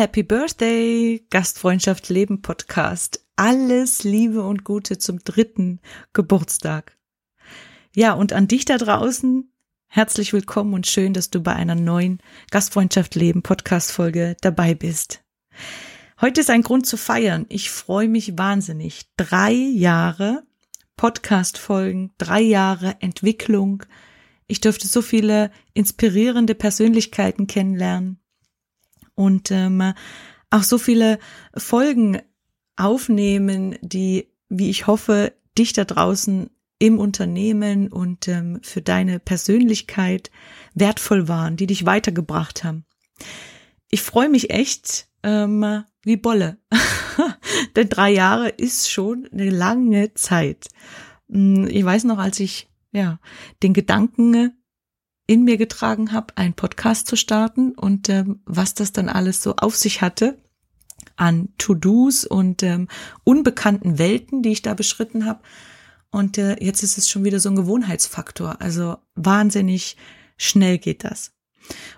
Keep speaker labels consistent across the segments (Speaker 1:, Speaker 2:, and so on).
Speaker 1: Happy Birthday, Gastfreundschaft Leben Podcast. Alles Liebe und Gute zum dritten Geburtstag. Ja, und an dich da draußen, herzlich willkommen und schön, dass du bei einer neuen Gastfreundschaft Leben Podcast Folge dabei bist. Heute ist ein Grund zu feiern. Ich freue mich wahnsinnig. Drei Jahre Podcast Folgen, drei Jahre Entwicklung. Ich durfte so viele inspirierende Persönlichkeiten kennenlernen und ähm, auch so viele Folgen aufnehmen, die, wie ich hoffe, dich da draußen im Unternehmen und ähm, für deine Persönlichkeit wertvoll waren, die dich weitergebracht haben. Ich freue mich echt ähm, wie Bolle, denn drei Jahre ist schon eine lange Zeit. Hm, ich weiß noch, als ich ja den Gedanken in mir getragen habe, einen Podcast zu starten und ähm, was das dann alles so auf sich hatte an To-Dos und ähm, unbekannten Welten, die ich da beschritten habe. Und äh, jetzt ist es schon wieder so ein Gewohnheitsfaktor. Also wahnsinnig schnell geht das.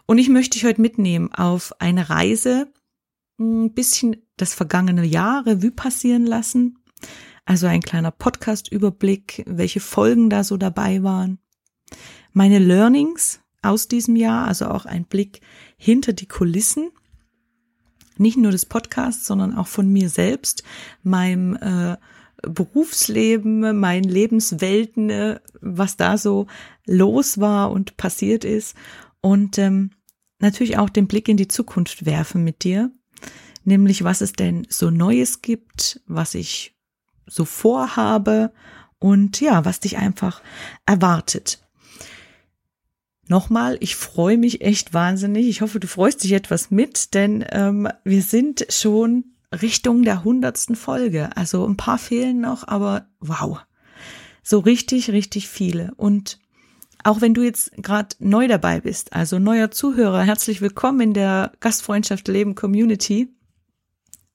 Speaker 1: Und ich möchte dich heute mitnehmen auf eine Reise, ein bisschen das vergangene Jahr Revue passieren lassen. Also ein kleiner Podcast-Überblick, welche Folgen da so dabei waren meine Learnings aus diesem Jahr, also auch ein Blick hinter die Kulissen, nicht nur des Podcasts, sondern auch von mir selbst, meinem äh, Berufsleben, meinen Lebenswelten, äh, was da so los war und passiert ist. Und ähm, natürlich auch den Blick in die Zukunft werfen mit dir, nämlich was es denn so Neues gibt, was ich so vorhabe und ja, was dich einfach erwartet. Nochmal, ich freue mich echt wahnsinnig. Ich hoffe, du freust dich etwas mit, denn ähm, wir sind schon Richtung der hundertsten Folge. Also ein paar fehlen noch, aber wow. So richtig, richtig viele. Und auch wenn du jetzt gerade neu dabei bist, also neuer Zuhörer, herzlich willkommen in der Gastfreundschaft Leben Community.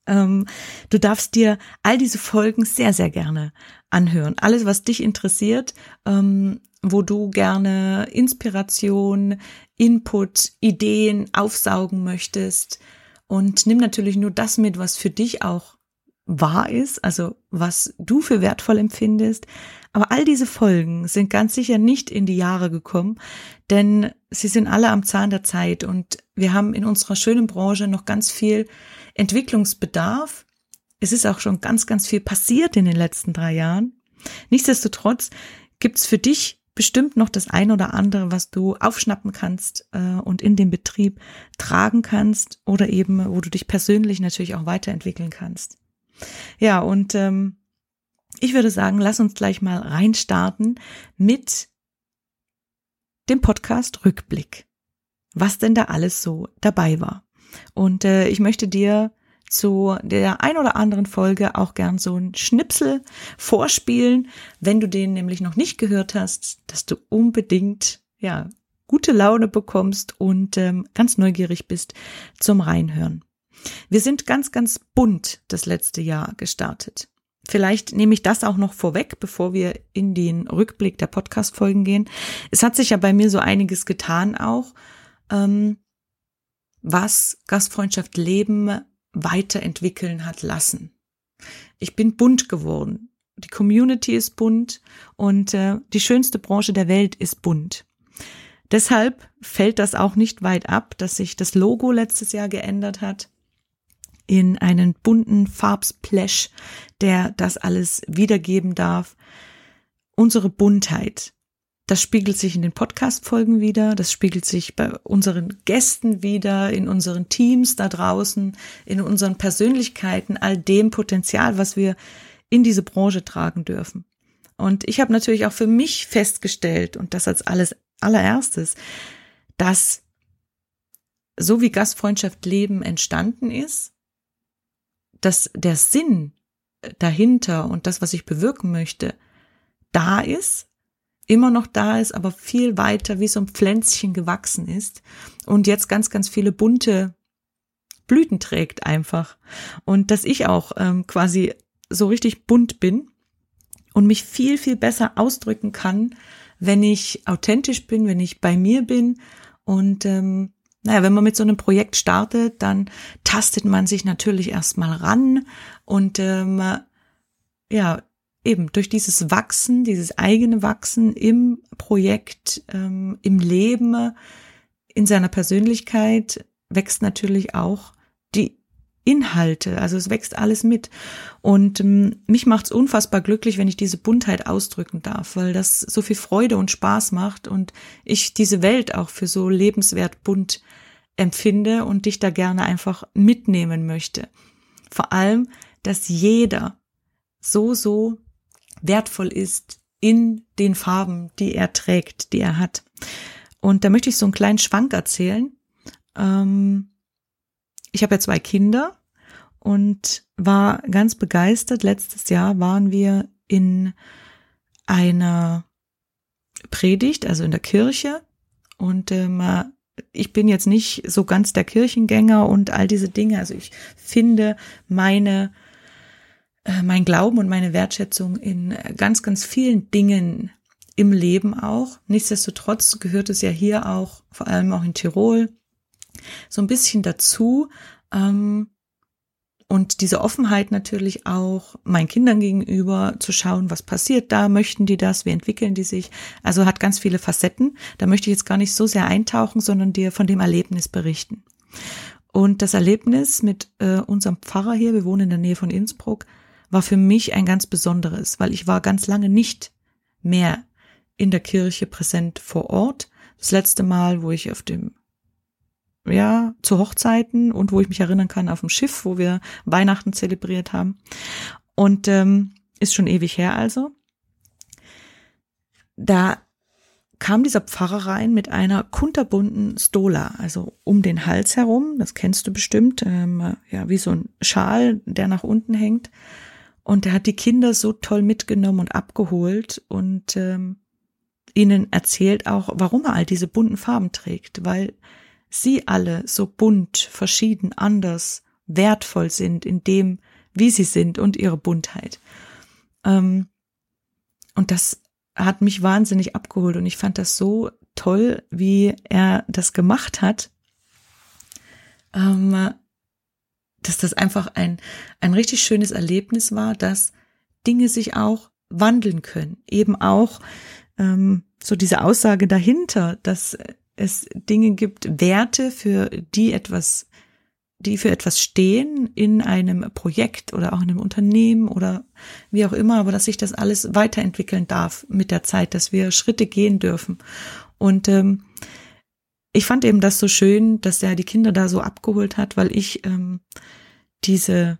Speaker 1: Ähm, du darfst dir all diese Folgen sehr, sehr gerne anhören. Alles, was dich interessiert, ähm, wo du gerne Inspiration, Input, Ideen aufsaugen möchtest. Und nimm natürlich nur das mit, was für dich auch wahr ist, also was du für wertvoll empfindest. Aber all diese Folgen sind ganz sicher nicht in die Jahre gekommen, denn sie sind alle am Zahn der Zeit und wir haben in unserer schönen Branche noch ganz viel Entwicklungsbedarf. Es ist auch schon ganz, ganz viel passiert in den letzten drei Jahren. Nichtsdestotrotz gibt's für dich bestimmt noch das ein oder andere, was du aufschnappen kannst äh, und in den Betrieb tragen kannst oder eben, wo du dich persönlich natürlich auch weiterentwickeln kannst. Ja, und ähm, ich würde sagen, lass uns gleich mal reinstarten mit dem Podcast Rückblick. Was denn da alles so dabei war. Und äh, ich möchte dir zu der ein oder anderen Folge auch gern so ein Schnipsel vorspielen, wenn du den nämlich noch nicht gehört hast, dass du unbedingt, ja, gute Laune bekommst und ähm, ganz neugierig bist zum Reinhören. Wir sind ganz, ganz bunt das letzte Jahr gestartet. Vielleicht nehme ich das auch noch vorweg, bevor wir in den Rückblick der Podcast-Folgen gehen. Es hat sich ja bei mir so einiges getan auch, ähm, was Gastfreundschaft Leben weiterentwickeln hat lassen. Ich bin bunt geworden. Die Community ist bunt und äh, die schönste Branche der Welt ist bunt. Deshalb fällt das auch nicht weit ab, dass sich das Logo letztes Jahr geändert hat in einen bunten Farbsplash, der das alles wiedergeben darf. Unsere Buntheit, das spiegelt sich in den Podcast-Folgen wieder, das spiegelt sich bei unseren Gästen wieder, in unseren Teams da draußen, in unseren Persönlichkeiten, all dem Potenzial, was wir in diese Branche tragen dürfen. Und ich habe natürlich auch für mich festgestellt, und das als alles allererstes, dass so wie Gastfreundschaft Leben entstanden ist, dass der Sinn dahinter und das, was ich bewirken möchte, da ist, immer noch da ist, aber viel weiter wie so ein Pflänzchen gewachsen ist und jetzt ganz, ganz viele bunte Blüten trägt einfach. Und dass ich auch ähm, quasi so richtig bunt bin und mich viel, viel besser ausdrücken kann, wenn ich authentisch bin, wenn ich bei mir bin und ähm, naja, wenn man mit so einem Projekt startet, dann tastet man sich natürlich erstmal ran und ähm, ja, eben durch dieses Wachsen, dieses eigene Wachsen im Projekt, ähm, im Leben, in seiner Persönlichkeit wächst natürlich auch die Inhalte, also es wächst alles mit. Und ähm, mich macht's unfassbar glücklich, wenn ich diese Buntheit ausdrücken darf, weil das so viel Freude und Spaß macht und ich diese Welt auch für so lebenswert bunt empfinde und dich da gerne einfach mitnehmen möchte. Vor allem, dass jeder so, so wertvoll ist in den Farben, die er trägt, die er hat. Und da möchte ich so einen kleinen Schwank erzählen. Ähm, ich habe ja zwei Kinder und war ganz begeistert. Letztes Jahr waren wir in einer Predigt, also in der Kirche. Und ähm, ich bin jetzt nicht so ganz der Kirchengänger und all diese Dinge. Also ich finde meine mein Glauben und meine Wertschätzung in ganz, ganz vielen Dingen im Leben auch. Nichtsdestotrotz gehört es ja hier auch, vor allem auch in Tirol, so ein bisschen dazu. Ähm, und diese Offenheit natürlich auch meinen Kindern gegenüber zu schauen, was passiert da, möchten die das, wie entwickeln die sich. Also hat ganz viele Facetten. Da möchte ich jetzt gar nicht so sehr eintauchen, sondern dir von dem Erlebnis berichten. Und das Erlebnis mit äh, unserem Pfarrer hier, wir wohnen in der Nähe von Innsbruck, war für mich ein ganz besonderes, weil ich war ganz lange nicht mehr in der Kirche präsent vor Ort. Das letzte Mal, wo ich auf dem ja, zu Hochzeiten und wo ich mich erinnern kann auf dem Schiff, wo wir Weihnachten zelebriert haben. Und ähm, ist schon ewig her also. Da kam dieser Pfarrer rein mit einer kunterbunten Stola, also um den Hals herum, das kennst du bestimmt, ähm, ja, wie so ein Schal, der nach unten hängt. Und er hat die Kinder so toll mitgenommen und abgeholt und ähm, ihnen erzählt auch, warum er all diese bunten Farben trägt, weil sie alle so bunt, verschieden, anders, wertvoll sind in dem, wie sie sind und ihre Buntheit. Ähm, und das hat mich wahnsinnig abgeholt und ich fand das so toll, wie er das gemacht hat. Ähm, dass das einfach ein, ein richtig schönes Erlebnis war, dass Dinge sich auch wandeln können. Eben auch ähm, so diese Aussage dahinter, dass es Dinge gibt, Werte, für die etwas, die für etwas stehen in einem Projekt oder auch in einem Unternehmen oder wie auch immer, aber dass sich das alles weiterentwickeln darf mit der Zeit, dass wir Schritte gehen dürfen. Und ähm, ich fand eben das so schön, dass er die Kinder da so abgeholt hat, weil ich ähm, diese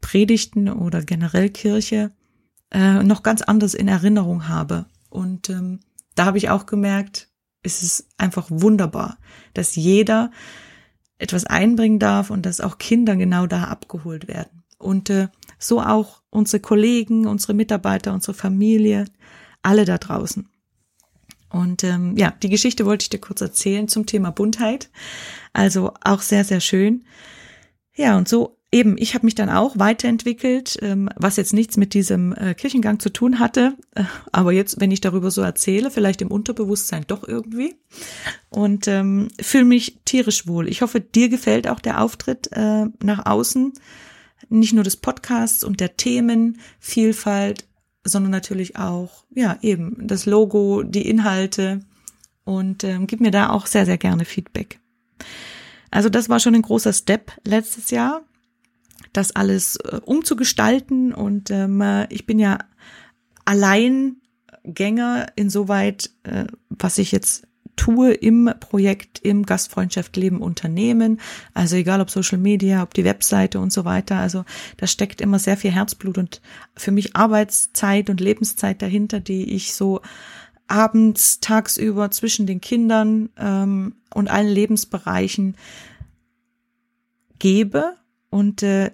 Speaker 1: Predigten oder generell Kirche äh, noch ganz anders in Erinnerung habe. Und ähm, da habe ich auch gemerkt, es ist einfach wunderbar, dass jeder etwas einbringen darf und dass auch Kinder genau da abgeholt werden. Und äh, so auch unsere Kollegen, unsere Mitarbeiter, unsere Familie, alle da draußen. Und ähm, ja, die Geschichte wollte ich dir kurz erzählen zum Thema Buntheit. Also auch sehr, sehr schön. Ja, und so eben, ich habe mich dann auch weiterentwickelt, ähm, was jetzt nichts mit diesem äh, Kirchengang zu tun hatte. Äh, aber jetzt, wenn ich darüber so erzähle, vielleicht im Unterbewusstsein doch irgendwie. Und ähm, fühle mich tierisch wohl. Ich hoffe, dir gefällt auch der Auftritt äh, nach außen. Nicht nur des Podcasts und der Themenvielfalt, sondern natürlich auch, ja, eben das Logo, die Inhalte und ähm, gib mir da auch sehr, sehr gerne Feedback. Also das war schon ein großer Step letztes Jahr, das alles äh, umzugestalten und ähm, ich bin ja Alleingänger insoweit, äh, was ich jetzt tue im Projekt, im Gastfreundschaft Leben Unternehmen. Also egal ob Social Media, ob die Webseite und so weiter. Also da steckt immer sehr viel Herzblut und für mich Arbeitszeit und Lebenszeit dahinter, die ich so abends, tagsüber zwischen den Kindern ähm, und allen Lebensbereichen gebe. Und äh,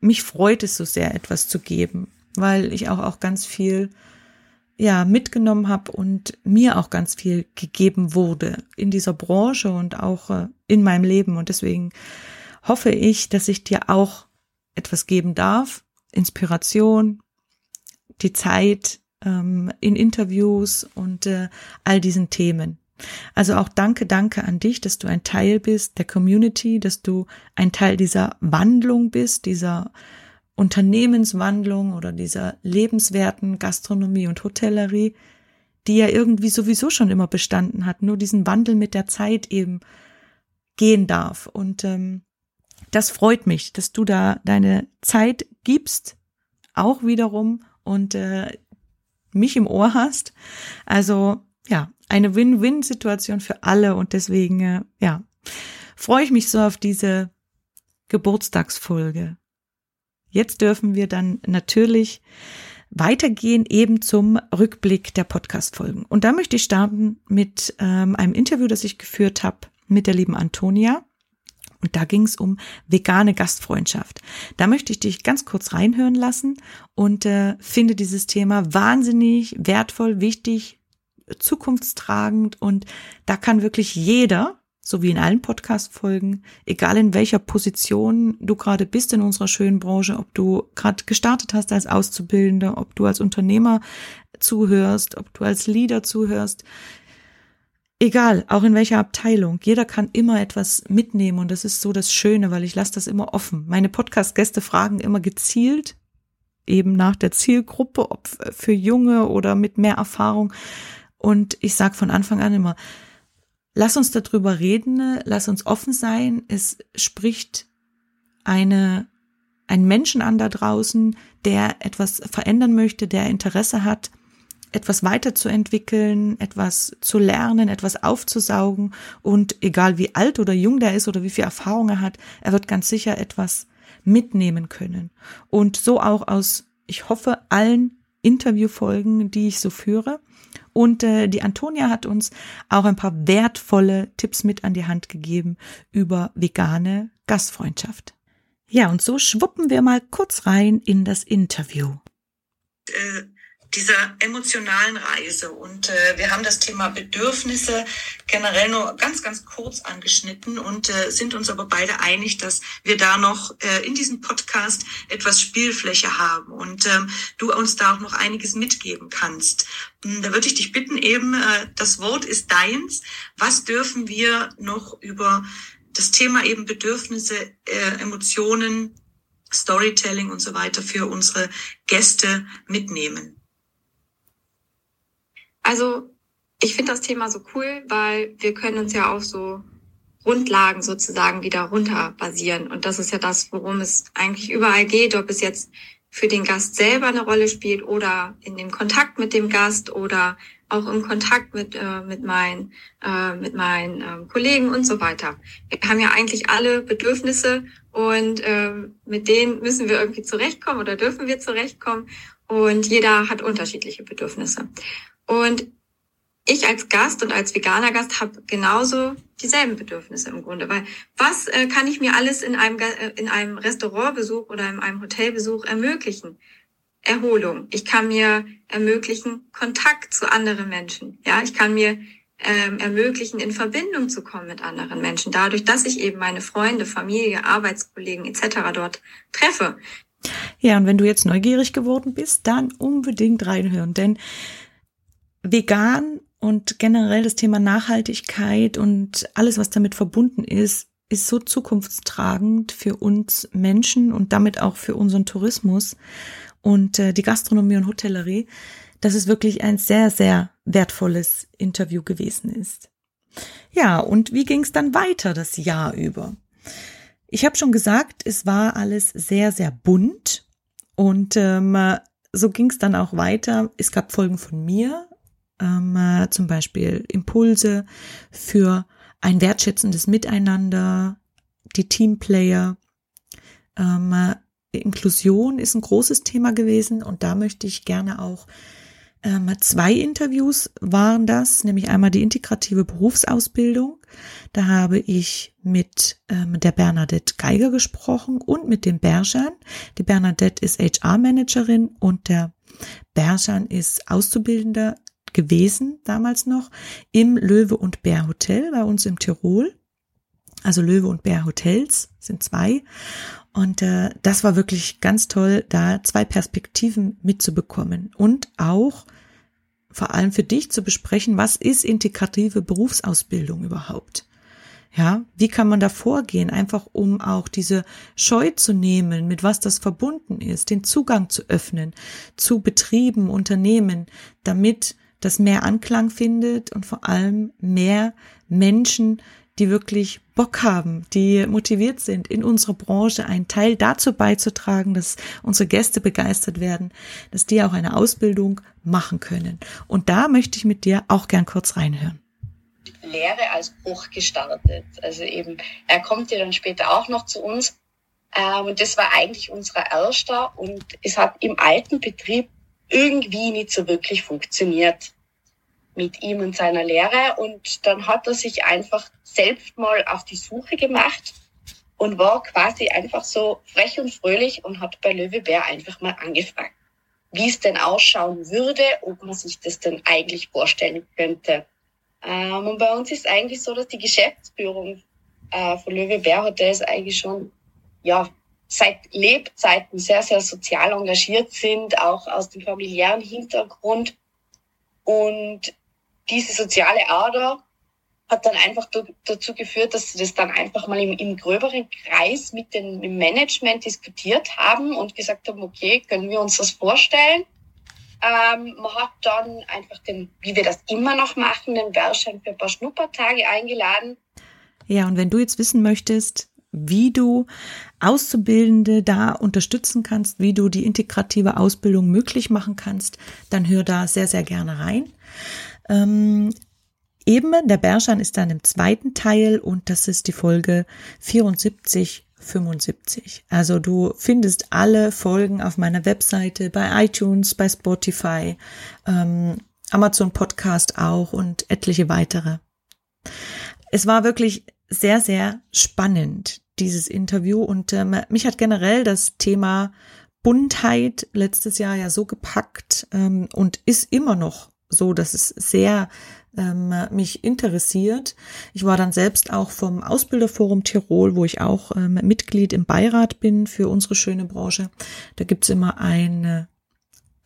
Speaker 1: mich freut es so sehr, etwas zu geben, weil ich auch, auch ganz viel ja mitgenommen habe und mir auch ganz viel gegeben wurde in dieser Branche und auch äh, in meinem Leben und deswegen hoffe ich, dass ich dir auch etwas geben darf, Inspiration, die Zeit ähm, in Interviews und äh, all diesen Themen. Also auch danke, danke an dich, dass du ein Teil bist der Community, dass du ein Teil dieser Wandlung bist, dieser Unternehmenswandlung oder dieser lebenswerten Gastronomie und Hotellerie, die ja irgendwie sowieso schon immer bestanden hat, nur diesen Wandel mit der Zeit eben gehen darf. Und ähm, das freut mich, dass du da deine Zeit gibst, auch wiederum und äh, mich im Ohr hast. Also ja, eine Win-Win-Situation für alle und deswegen äh, ja freue ich mich so auf diese Geburtstagsfolge. Jetzt dürfen wir dann natürlich weitergehen eben zum Rückblick der Podcast-Folgen. Und da möchte ich starten mit ähm, einem Interview, das ich geführt habe mit der lieben Antonia. Und da ging es um vegane Gastfreundschaft. Da möchte ich dich ganz kurz reinhören lassen und äh, finde dieses Thema wahnsinnig wertvoll, wichtig, zukunftstragend und da kann wirklich jeder so wie in allen Podcast-Folgen, egal in welcher Position du gerade bist in unserer schönen Branche, ob du gerade gestartet hast als Auszubildender, ob du als Unternehmer zuhörst, ob du als Leader zuhörst, egal, auch in welcher Abteilung, jeder kann immer etwas mitnehmen und das ist so das Schöne, weil ich lasse das immer offen. Meine Podcast-Gäste fragen immer gezielt, eben nach der Zielgruppe, ob für Junge oder mit mehr Erfahrung. Und ich sage von Anfang an immer, Lass uns darüber reden, lass uns offen sein. Es spricht eine, ein Menschen an da draußen, der etwas verändern möchte, der Interesse hat, etwas weiterzuentwickeln, etwas zu lernen, etwas aufzusaugen und egal wie alt oder jung der ist oder wie viel Erfahrung er hat, er wird ganz sicher etwas mitnehmen können. Und so auch aus, ich hoffe, allen Interviewfolgen, die ich so führe. Und äh, die Antonia hat uns auch ein paar wertvolle Tipps mit an die Hand gegeben über vegane Gastfreundschaft. Ja, und so schwuppen wir mal kurz rein in das Interview.
Speaker 2: Äh, dieser emotionalen Reise. Und äh, wir haben das Thema Bedürfnisse generell nur ganz, ganz kurz angeschnitten und äh, sind uns aber beide einig, dass wir da noch äh, in diesem Podcast etwas Spielfläche haben und ähm, du uns da auch noch einiges mitgeben kannst. Hm, da würde ich dich bitten, eben, äh, das Wort ist deins. Was dürfen wir noch über das Thema eben Bedürfnisse, äh, Emotionen, Storytelling und so weiter für unsere Gäste mitnehmen?
Speaker 3: Also ich finde das Thema so cool, weil wir können uns ja auf so Grundlagen sozusagen wieder runter basieren. Und das ist ja das, worum es eigentlich überall geht, ob es jetzt für den Gast selber eine Rolle spielt oder in dem Kontakt mit dem Gast oder auch im Kontakt mit, äh, mit meinen, äh, mit meinen äh, Kollegen und so weiter. Wir haben ja eigentlich alle Bedürfnisse und äh, mit denen müssen wir irgendwie zurechtkommen oder dürfen wir zurechtkommen. Und jeder hat unterschiedliche Bedürfnisse. Und ich als Gast und als veganer Gast habe genauso dieselben Bedürfnisse im Grunde, weil was äh, kann ich mir alles in einem äh, in einem Restaurantbesuch oder in einem Hotelbesuch ermöglichen? Erholung. Ich kann mir ermöglichen Kontakt zu anderen Menschen. Ja, ich kann mir ähm, ermöglichen, in Verbindung zu kommen mit anderen Menschen, dadurch, dass ich eben meine Freunde, Familie, Arbeitskollegen etc. dort treffe.
Speaker 1: Ja, und wenn du jetzt neugierig geworden bist, dann unbedingt reinhören, denn vegan und generell das Thema Nachhaltigkeit und alles, was damit verbunden ist, ist so zukunftstragend für uns Menschen und damit auch für unseren Tourismus und äh, die Gastronomie und Hotellerie, dass es wirklich ein sehr, sehr wertvolles Interview gewesen ist. Ja, und wie ging es dann weiter das Jahr über? Ich habe schon gesagt, es war alles sehr, sehr bunt und ähm, so ging es dann auch weiter. Es gab Folgen von mir, ähm, äh, zum Beispiel Impulse für ein wertschätzendes Miteinander, die Teamplayer. Ähm, äh, Inklusion ist ein großes Thema gewesen und da möchte ich gerne auch ähm, zwei Interviews waren das, nämlich einmal die integrative Berufsausbildung. Da habe ich mit ähm, der Bernadette Geiger gesprochen und mit dem Berschan. Die Bernadette ist HR-Managerin und der Berschan ist Auszubildender gewesen, damals noch, im Löwe und Bär Hotel bei uns im Tirol. Also Löwe und Bär Hotels sind zwei. Und äh, das war wirklich ganz toll, da zwei Perspektiven mitzubekommen und auch vor allem für dich zu besprechen, was ist integrative Berufsausbildung überhaupt? Ja, wie kann man da vorgehen, einfach um auch diese Scheu zu nehmen, mit was das verbunden ist, den Zugang zu öffnen zu Betrieben, Unternehmen, damit das mehr Anklang findet und vor allem mehr Menschen, die wirklich Bock haben, die motiviert sind, in unserer Branche einen Teil dazu beizutragen, dass unsere Gäste begeistert werden, dass die auch eine Ausbildung machen können. Und da möchte ich mit dir auch gern kurz reinhören.
Speaker 4: Lehre als Bruch gestartet. Also eben, er kommt ja dann später auch noch zu uns. Ähm, und das war eigentlich unser erster und es hat im alten Betrieb irgendwie nicht so wirklich funktioniert mit ihm und seiner Lehre. Und dann hat er sich einfach selbst mal auf die Suche gemacht und war quasi einfach so frech und fröhlich und hat bei Löwe Bär einfach mal angefragt, wie es denn ausschauen würde, ob man sich das denn eigentlich vorstellen könnte. Ähm, und bei uns ist eigentlich so, dass die Geschäftsführung äh, von Löwe Bär Hotels eigentlich schon ja seit Lebzeiten sehr, sehr sozial engagiert sind, auch aus dem familiären Hintergrund. Und diese soziale Ader hat dann einfach dazu geführt, dass sie das dann einfach mal im, im gröberen Kreis mit dem Management diskutiert haben und gesagt haben, okay, können wir uns das vorstellen? Ähm, man hat dann einfach den, wie wir das immer noch machen, den Bärschein für ein paar Schnuppertage eingeladen.
Speaker 1: Ja, und wenn du jetzt wissen möchtest, wie du Auszubildende da unterstützen kannst, wie du die integrative Ausbildung möglich machen kannst, dann hör da sehr, sehr gerne rein. Ähm, eben, der Berschan ist dann im zweiten Teil und das ist die Folge 74 75. Also du findest alle Folgen auf meiner Webseite, bei iTunes, bei Spotify, ähm, Amazon Podcast auch und etliche weitere. Es war wirklich sehr, sehr spannend, dieses Interview und ähm, mich hat generell das Thema Buntheit letztes Jahr ja so gepackt ähm, und ist immer noch so, dass es sehr ähm, mich interessiert. Ich war dann selbst auch vom Ausbilderforum Tirol, wo ich auch ähm, Mitglied im Beirat bin für unsere schöne Branche. Da gibt's immer einen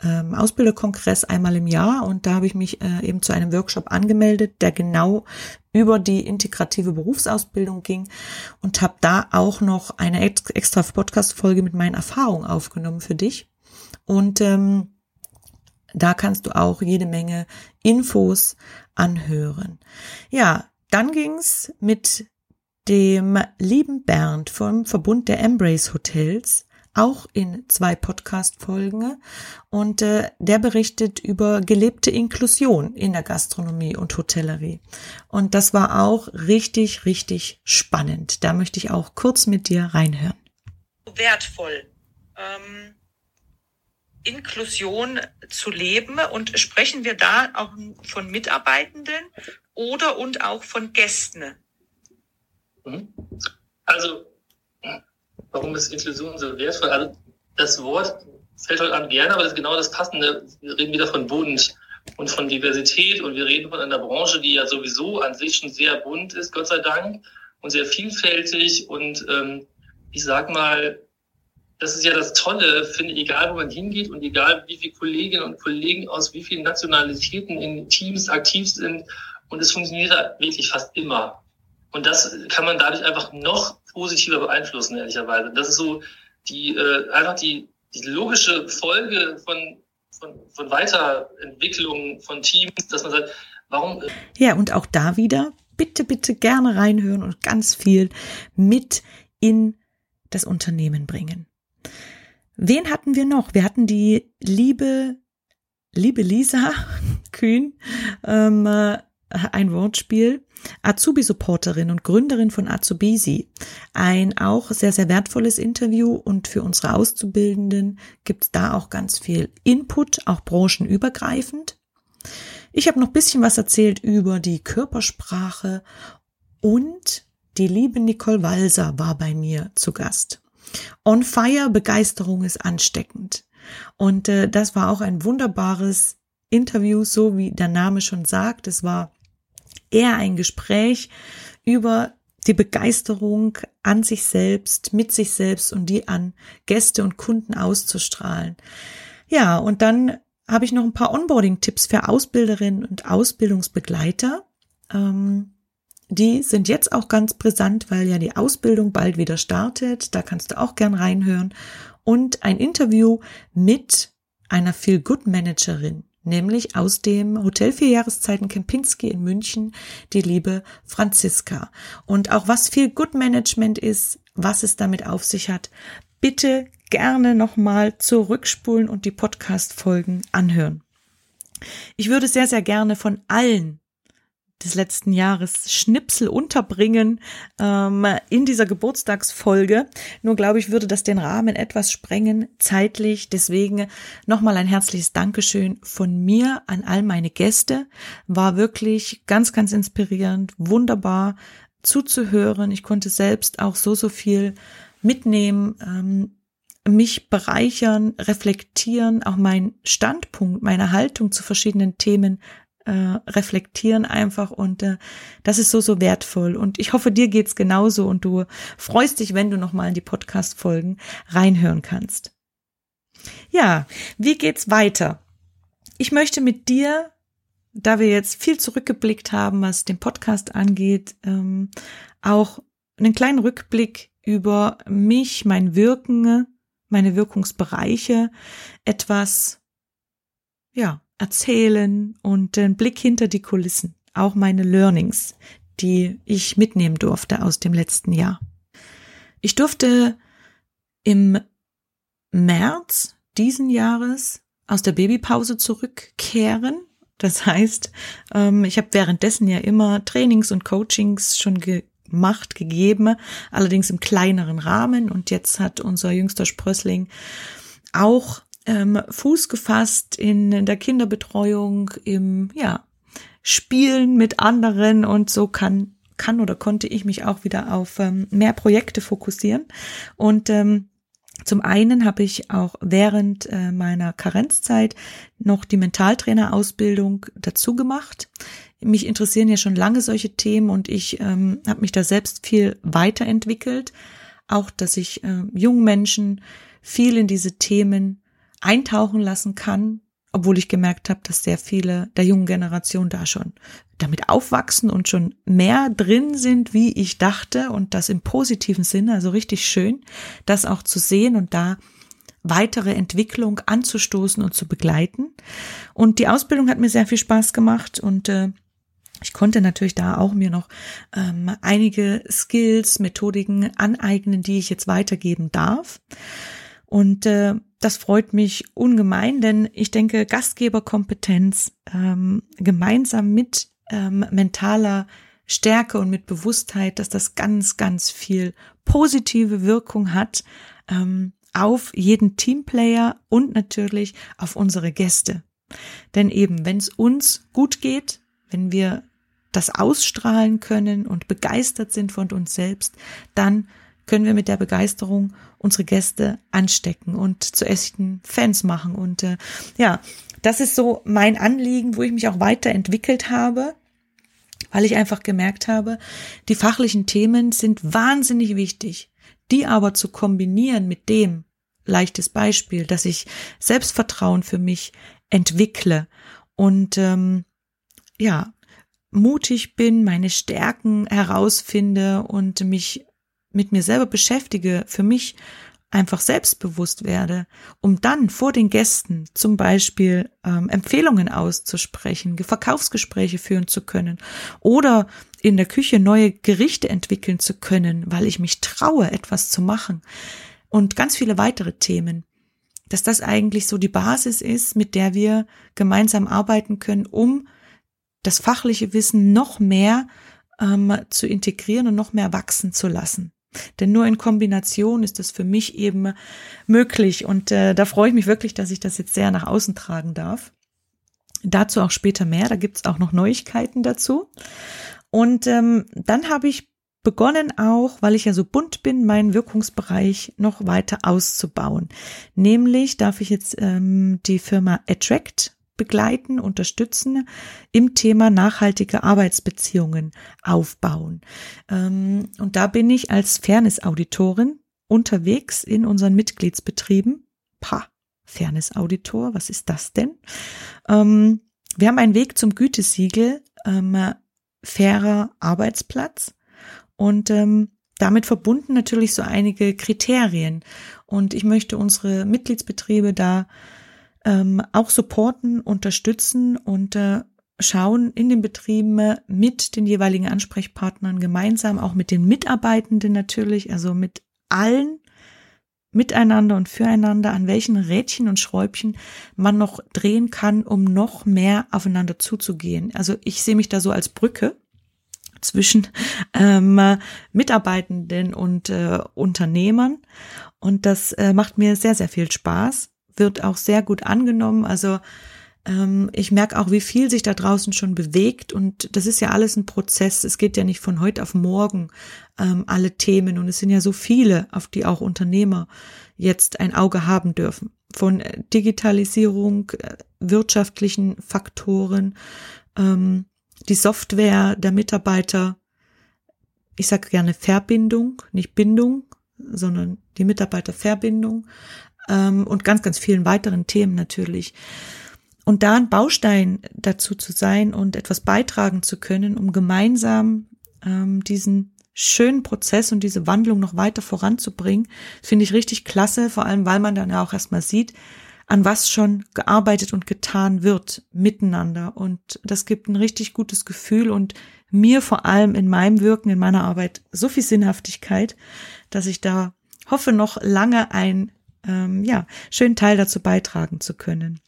Speaker 1: ähm, Ausbilderkongress einmal im Jahr und da habe ich mich äh, eben zu einem Workshop angemeldet, der genau über die integrative Berufsausbildung ging und habe da auch noch eine extra Podcast-Folge mit meinen Erfahrungen aufgenommen für dich. Und ähm, da kannst du auch jede Menge Infos anhören. Ja, dann ging's mit dem lieben Bernd vom Verbund der Embrace Hotels auch in zwei Podcast-Folgen und äh, der berichtet über gelebte Inklusion in der Gastronomie und Hotellerie. Und das war auch richtig, richtig spannend. Da möchte ich auch kurz mit dir reinhören.
Speaker 2: Wertvoll. Ähm Inklusion zu leben und sprechen wir da auch von Mitarbeitenden oder und auch von Gästen?
Speaker 5: Mhm. Also, warum ist Inklusion so wertvoll? Also, das Wort fällt heute an gerne, aber das ist genau das Passende. Wir reden wieder von Bund und von Diversität und wir reden von einer Branche, die ja sowieso an sich schon sehr bunt ist, Gott sei Dank, und sehr vielfältig und ähm, ich sag mal, das ist ja das Tolle, finde egal wo man hingeht und egal wie viele Kolleginnen und Kollegen aus wie vielen Nationalitäten in Teams aktiv sind. Und es funktioniert wirklich fast immer. Und das kann man dadurch einfach noch positiver beeinflussen, ehrlicherweise. Das ist so die, äh, einfach die, die logische Folge von, von, von Weiterentwicklung von Teams, dass man sagt, warum. Äh
Speaker 1: ja, und auch da wieder, bitte, bitte gerne reinhören und ganz viel mit in das Unternehmen bringen. Wen hatten wir noch? Wir hatten die liebe, liebe Lisa Kühn, ähm, äh, ein Wortspiel. Azubi-Supporterin und Gründerin von Azubisi. Ein auch sehr, sehr wertvolles Interview und für unsere Auszubildenden gibt's da auch ganz viel Input, auch branchenübergreifend. Ich habe noch bisschen was erzählt über die Körpersprache und die liebe Nicole Walser war bei mir zu Gast. On Fire, Begeisterung ist ansteckend. Und äh, das war auch ein wunderbares Interview, so wie der Name schon sagt. Es war eher ein Gespräch über die Begeisterung an sich selbst, mit sich selbst und die an Gäste und Kunden auszustrahlen. Ja, und dann habe ich noch ein paar Onboarding-Tipps für Ausbilderinnen und Ausbildungsbegleiter. Ähm, die sind jetzt auch ganz brisant, weil ja die Ausbildung bald wieder startet. Da kannst du auch gern reinhören. Und ein Interview mit einer Feel-Good-Managerin nämlich aus dem Hotel Vier Jahreszeiten Kempinski in München, die liebe Franziska. Und auch was viel Good Management ist, was es damit auf sich hat, bitte gerne nochmal zurückspulen und die Podcast-Folgen anhören. Ich würde sehr, sehr gerne von allen des letzten Jahres Schnipsel unterbringen ähm, in dieser Geburtstagsfolge. Nur glaube ich, würde das den Rahmen etwas sprengen, zeitlich. Deswegen nochmal ein herzliches Dankeschön von mir an all meine Gäste. War wirklich ganz, ganz inspirierend, wunderbar zuzuhören. Ich konnte selbst auch so, so viel mitnehmen. Ähm, mich bereichern, reflektieren, auch mein Standpunkt, meine Haltung zu verschiedenen Themen äh, reflektieren einfach und äh, das ist so, so wertvoll. Und ich hoffe, dir geht's genauso und du freust dich, wenn du nochmal in die Podcast-Folgen reinhören kannst. Ja, wie geht's weiter? Ich möchte mit dir, da wir jetzt viel zurückgeblickt haben, was den Podcast angeht, ähm, auch einen kleinen Rückblick über mich, mein Wirken, meine Wirkungsbereiche etwas, ja, erzählen und den Blick hinter die Kulissen, auch meine Learnings, die ich mitnehmen durfte aus dem letzten Jahr. Ich durfte im März diesen Jahres aus der Babypause zurückkehren. Das heißt, ähm, ich habe währenddessen ja immer Trainings und Coachings schon gemacht, gegeben, allerdings im kleineren Rahmen. Und jetzt hat unser jüngster Sprössling auch ähm, Fuß gefasst in, in der Kinderbetreuung, im ja, Spielen mit anderen und so kann kann oder konnte ich mich auch wieder auf ähm, mehr Projekte fokussieren. Und ähm, zum einen habe ich auch während äh, meiner Karenzzeit noch die Mentaltrainerausbildung dazu gemacht. Mich interessieren ja schon lange solche Themen und ich ähm, habe mich da selbst viel weiterentwickelt. Auch, dass ich äh, jungen Menschen viel in diese Themen eintauchen lassen kann, obwohl ich gemerkt habe, dass sehr viele der jungen Generation da schon damit aufwachsen und schon mehr drin sind, wie ich dachte und das im positiven Sinne, also richtig schön, das auch zu sehen und da weitere Entwicklung anzustoßen und zu begleiten. Und die Ausbildung hat mir sehr viel Spaß gemacht und äh, ich konnte natürlich da auch mir noch ähm, einige Skills, Methodiken aneignen, die ich jetzt weitergeben darf. Und äh, das freut mich ungemein, denn ich denke, Gastgeberkompetenz ähm, gemeinsam mit ähm, mentaler Stärke und mit Bewusstheit, dass das ganz, ganz viel positive Wirkung hat ähm, auf jeden Teamplayer und natürlich auf unsere Gäste. Denn eben, wenn es uns gut geht, wenn wir das ausstrahlen können und begeistert sind von uns selbst, dann können wir mit der Begeisterung unsere Gäste anstecken und zu echten Fans machen. Und äh, ja, das ist so mein Anliegen, wo ich mich auch weiterentwickelt habe, weil ich einfach gemerkt habe, die fachlichen Themen sind wahnsinnig wichtig. Die aber zu kombinieren mit dem, leichtes Beispiel, dass ich Selbstvertrauen für mich entwickle und ähm, ja, mutig bin, meine Stärken herausfinde und mich mit mir selber beschäftige, für mich einfach selbstbewusst werde, um dann vor den Gästen zum Beispiel ähm, Empfehlungen auszusprechen, Verkaufsgespräche führen zu können oder in der Küche neue Gerichte entwickeln zu können, weil ich mich traue, etwas zu machen und ganz viele weitere Themen. dass das eigentlich so die Basis ist, mit der wir gemeinsam arbeiten können, um das fachliche Wissen noch mehr ähm, zu integrieren und noch mehr wachsen zu lassen. Denn nur in Kombination ist das für mich eben möglich. Und äh, da freue ich mich wirklich, dass ich das jetzt sehr nach außen tragen darf. Dazu auch später mehr. Da gibt's auch noch Neuigkeiten dazu. Und ähm, dann habe ich begonnen auch, weil ich ja so bunt bin, meinen Wirkungsbereich noch weiter auszubauen. Nämlich darf ich jetzt ähm, die Firma Attract begleiten, unterstützen im Thema nachhaltige Arbeitsbeziehungen aufbauen. Ähm, und da bin ich als Fairness-Auditorin unterwegs in unseren Mitgliedsbetrieben. Pa, Fairness-Auditor, was ist das denn? Ähm, wir haben einen Weg zum Gütesiegel ähm, fairer Arbeitsplatz und damit verbunden natürlich so einige Kriterien. Und ich möchte unsere Mitgliedsbetriebe da ähm, auch supporten, unterstützen und äh, schauen in den Betrieben mit den jeweiligen Ansprechpartnern gemeinsam, auch mit den Mitarbeitenden natürlich, also mit allen miteinander und füreinander, an welchen Rädchen und Schräubchen man noch drehen kann, um noch mehr aufeinander zuzugehen. Also ich sehe mich da so als Brücke zwischen ähm, Mitarbeitenden und äh, Unternehmern und das äh, macht mir sehr, sehr viel Spaß wird auch sehr gut angenommen. Also ähm, ich merke auch, wie viel sich da draußen schon bewegt und das ist ja alles ein Prozess. Es geht ja nicht von heute auf morgen ähm, alle Themen und es sind ja so viele, auf die auch Unternehmer jetzt ein Auge haben dürfen. Von äh, Digitalisierung, äh, wirtschaftlichen Faktoren, ähm, die Software der Mitarbeiter. Ich sage gerne Verbindung, nicht Bindung, sondern die Mitarbeiterverbindung ähm, und ganz, ganz vielen weiteren Themen natürlich. Und da ein Baustein dazu zu sein und etwas beitragen zu können, um gemeinsam ähm, diesen schönen Prozess und diese Wandlung noch weiter voranzubringen, finde ich richtig klasse, vor allem weil man dann auch erstmal sieht, an was schon gearbeitet und getan wird miteinander. Und das gibt ein richtig gutes Gefühl und mir vor allem in meinem Wirken, in meiner Arbeit so viel Sinnhaftigkeit, dass ich da hoffe, noch lange ein ähm, ja, schönen Teil dazu beitragen zu können.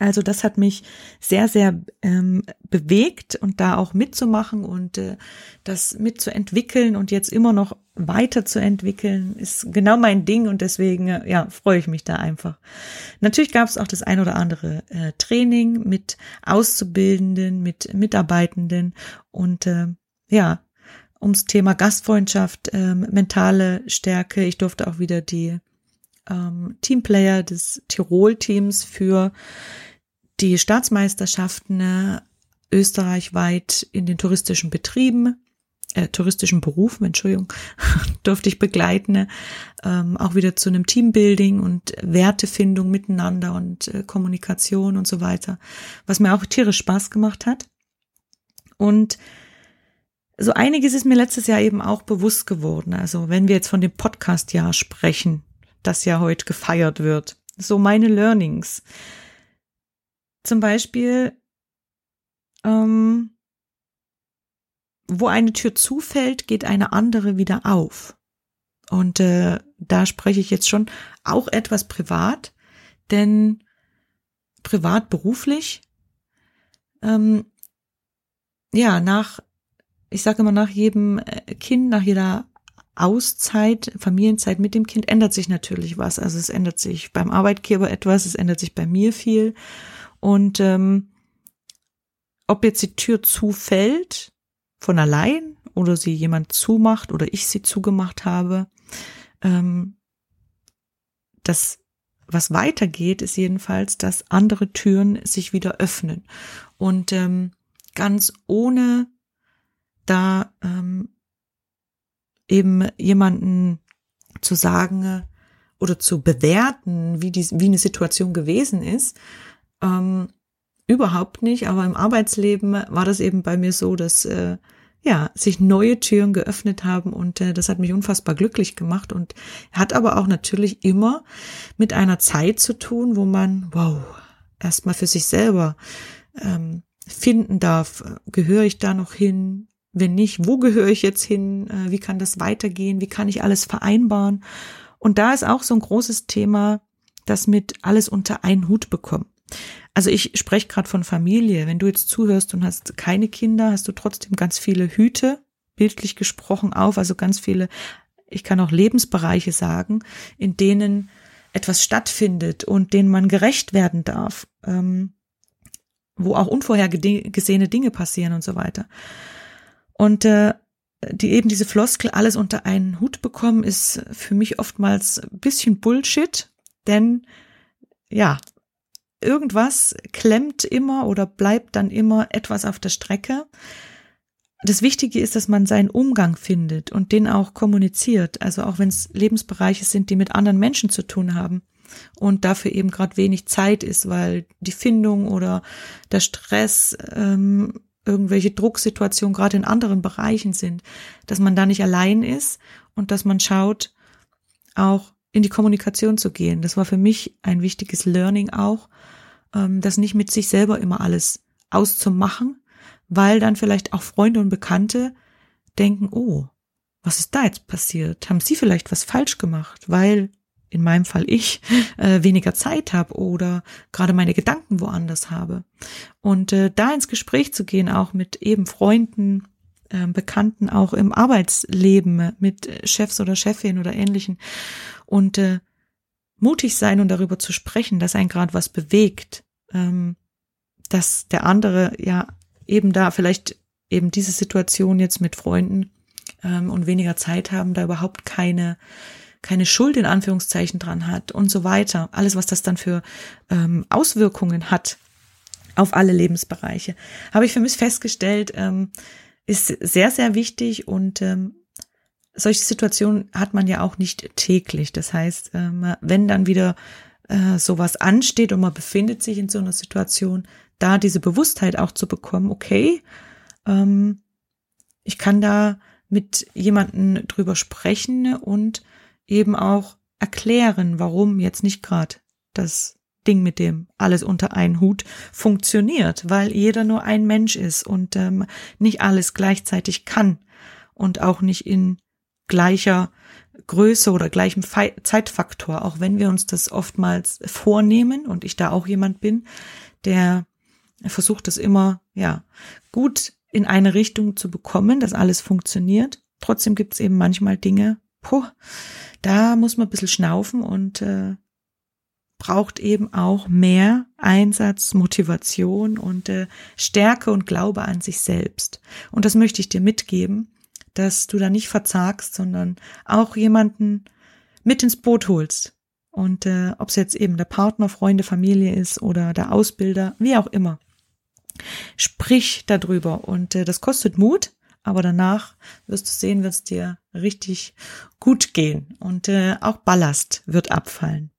Speaker 1: Also das hat mich sehr, sehr ähm, bewegt und da auch mitzumachen und äh, das mitzuentwickeln und jetzt immer noch weiterzuentwickeln, ist genau mein Ding und deswegen äh, ja freue ich mich da einfach. Natürlich gab es auch das ein oder andere äh, Training mit Auszubildenden, mit Mitarbeitenden und äh, ja ums Thema Gastfreundschaft, äh, mentale Stärke. Ich durfte auch wieder die ähm, Teamplayer des Tirol-Teams für die Staatsmeisterschaften äh, österreichweit in den touristischen Betrieben, äh, touristischen Berufen, Entschuldigung, durfte ich begleiten, ähm, auch wieder zu einem Teambuilding und Wertefindung miteinander und äh, Kommunikation und so weiter, was mir auch tierisch Spaß gemacht hat. Und so einiges ist mir letztes Jahr eben auch bewusst geworden. Also wenn wir jetzt von dem Podcast-Jahr sprechen, das ja heute gefeiert wird. So meine Learnings. Zum Beispiel, ähm, wo eine Tür zufällt, geht eine andere wieder auf. Und äh, da spreche ich jetzt schon auch etwas privat, denn privat beruflich, ähm, ja, nach, ich sage immer, nach jedem äh, Kind, nach jeder Auszeit, Familienzeit mit dem Kind ändert sich natürlich was. Also es ändert sich beim Arbeitgeber etwas, es ändert sich bei mir viel. Und ähm, ob jetzt die Tür zufällt von allein oder sie jemand zumacht oder ich sie zugemacht habe, ähm, das was weitergeht, ist jedenfalls, dass andere Türen sich wieder öffnen. Und ähm, ganz ohne da ähm, eben jemanden zu sagen oder zu bewerten, wie, die, wie eine Situation gewesen ist. Ähm, überhaupt nicht, aber im Arbeitsleben war das eben bei mir so, dass äh, ja sich neue Türen geöffnet haben und äh, das hat mich unfassbar glücklich gemacht und hat aber auch natürlich immer mit einer Zeit zu tun, wo man wow erstmal für sich selber ähm, finden darf, gehöre ich da noch hin, wenn nicht, wo gehöre ich jetzt hin? Äh, wie kann das weitergehen? Wie kann ich alles vereinbaren? Und da ist auch so ein großes Thema das mit alles unter einen Hut bekommen. Also ich spreche gerade von Familie. Wenn du jetzt zuhörst und hast keine Kinder, hast du trotzdem ganz viele Hüte, bildlich gesprochen, auf, also ganz viele, ich kann auch Lebensbereiche sagen, in denen etwas stattfindet und denen man gerecht werden darf, ähm, wo auch unvorhergesehene Dinge passieren und so weiter. Und äh, die eben diese Floskel alles unter einen Hut bekommen, ist für mich oftmals ein bisschen Bullshit, denn ja, irgendwas klemmt immer oder bleibt dann immer etwas auf der Strecke. Das Wichtige ist, dass man seinen Umgang findet und den auch kommuniziert. Also auch wenn es Lebensbereiche sind, die mit anderen Menschen zu tun haben und dafür eben gerade wenig Zeit ist, weil die Findung oder der Stress, ähm, irgendwelche Drucksituationen gerade in anderen Bereichen sind, dass man da nicht allein ist und dass man schaut, auch in die Kommunikation zu gehen. Das war für mich ein wichtiges Learning auch, ähm, das nicht mit sich selber immer alles auszumachen, weil dann vielleicht auch Freunde und Bekannte denken, oh, was ist da jetzt passiert? Haben Sie vielleicht was falsch gemacht, weil in meinem Fall ich äh, weniger Zeit habe oder gerade meine Gedanken woanders habe. Und äh, da ins Gespräch zu gehen, auch mit eben Freunden, äh, Bekannten, auch im Arbeitsleben mit Chefs oder Chefin oder ähnlichen und äh, mutig sein und darüber zu sprechen, dass ein gerade was bewegt, ähm, dass der andere ja eben da vielleicht eben diese Situation jetzt mit Freunden ähm, und weniger Zeit haben, da überhaupt keine keine Schuld in Anführungszeichen dran hat und so weiter. Alles, was das dann für ähm, Auswirkungen hat auf alle Lebensbereiche, habe ich für mich festgestellt, ähm, ist sehr, sehr wichtig und ähm, solche Situationen hat man ja auch nicht täglich. Das heißt, ähm, wenn dann wieder äh, sowas ansteht und man befindet sich in so einer Situation, da diese Bewusstheit auch zu bekommen, okay, ähm, ich kann da mit jemanden drüber sprechen und eben auch erklären, warum jetzt nicht gerade das Ding mit dem alles unter einen Hut funktioniert, weil jeder nur ein Mensch ist und ähm, nicht alles gleichzeitig kann und auch nicht in gleicher Größe oder gleichem Fe Zeitfaktor, auch wenn wir uns das oftmals vornehmen und ich da auch jemand bin, der versucht das immer, ja, gut in eine Richtung zu bekommen, dass alles funktioniert. Trotzdem gibt es eben manchmal Dinge, puh, da muss man ein bisschen schnaufen und äh, braucht eben auch mehr Einsatz, Motivation und äh, Stärke und Glaube an sich selbst. Und das möchte ich dir mitgeben, dass du da nicht verzagst, sondern auch jemanden mit ins Boot holst. Und äh, ob es jetzt eben der Partner, Freunde, Familie ist oder der Ausbilder, wie auch immer. Sprich darüber und äh, das kostet Mut, aber danach wirst du sehen, wird es dir richtig gut gehen und äh, auch Ballast wird abfallen.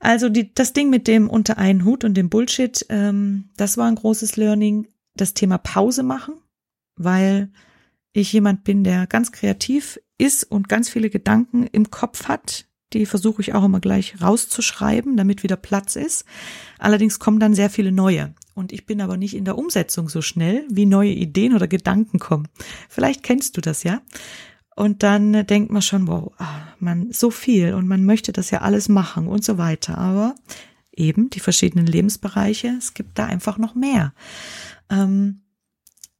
Speaker 1: Also die, das Ding mit dem unter einen Hut und dem Bullshit, ähm, das war ein großes Learning. Das Thema Pause machen, weil ich jemand bin, der ganz kreativ ist und ganz viele Gedanken im Kopf hat. Die versuche ich auch immer gleich rauszuschreiben, damit wieder Platz ist. Allerdings kommen dann sehr viele neue. Und ich bin aber nicht in der Umsetzung so schnell, wie neue Ideen oder Gedanken kommen. Vielleicht kennst du das ja. Und dann denkt man schon, wow, ah, man, so viel und man möchte das ja alles machen und so weiter. Aber eben die verschiedenen Lebensbereiche, es gibt da einfach noch mehr. Ähm,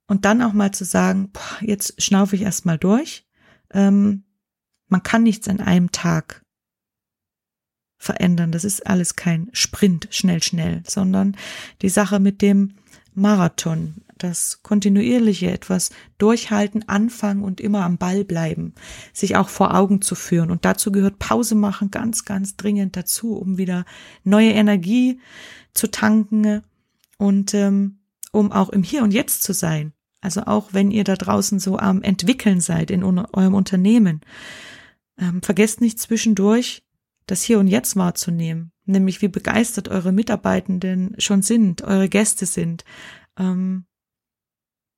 Speaker 1: und dann auch mal zu sagen, jetzt schnaufe ich erstmal durch. Ähm, man kann nichts an einem Tag verändern. Das ist alles kein Sprint, schnell, schnell, sondern die Sache mit dem Marathon, das kontinuierliche etwas durchhalten, anfangen und immer am Ball bleiben, sich auch vor Augen zu führen. Und dazu gehört Pause machen ganz, ganz dringend dazu, um wieder neue Energie zu tanken und ähm, um auch im Hier und Jetzt zu sein. Also auch wenn ihr da draußen so am entwickeln seid in eurem Unternehmen, ähm, vergesst nicht zwischendurch das Hier und Jetzt wahrzunehmen, nämlich wie begeistert eure Mitarbeitenden schon sind, eure Gäste sind ähm,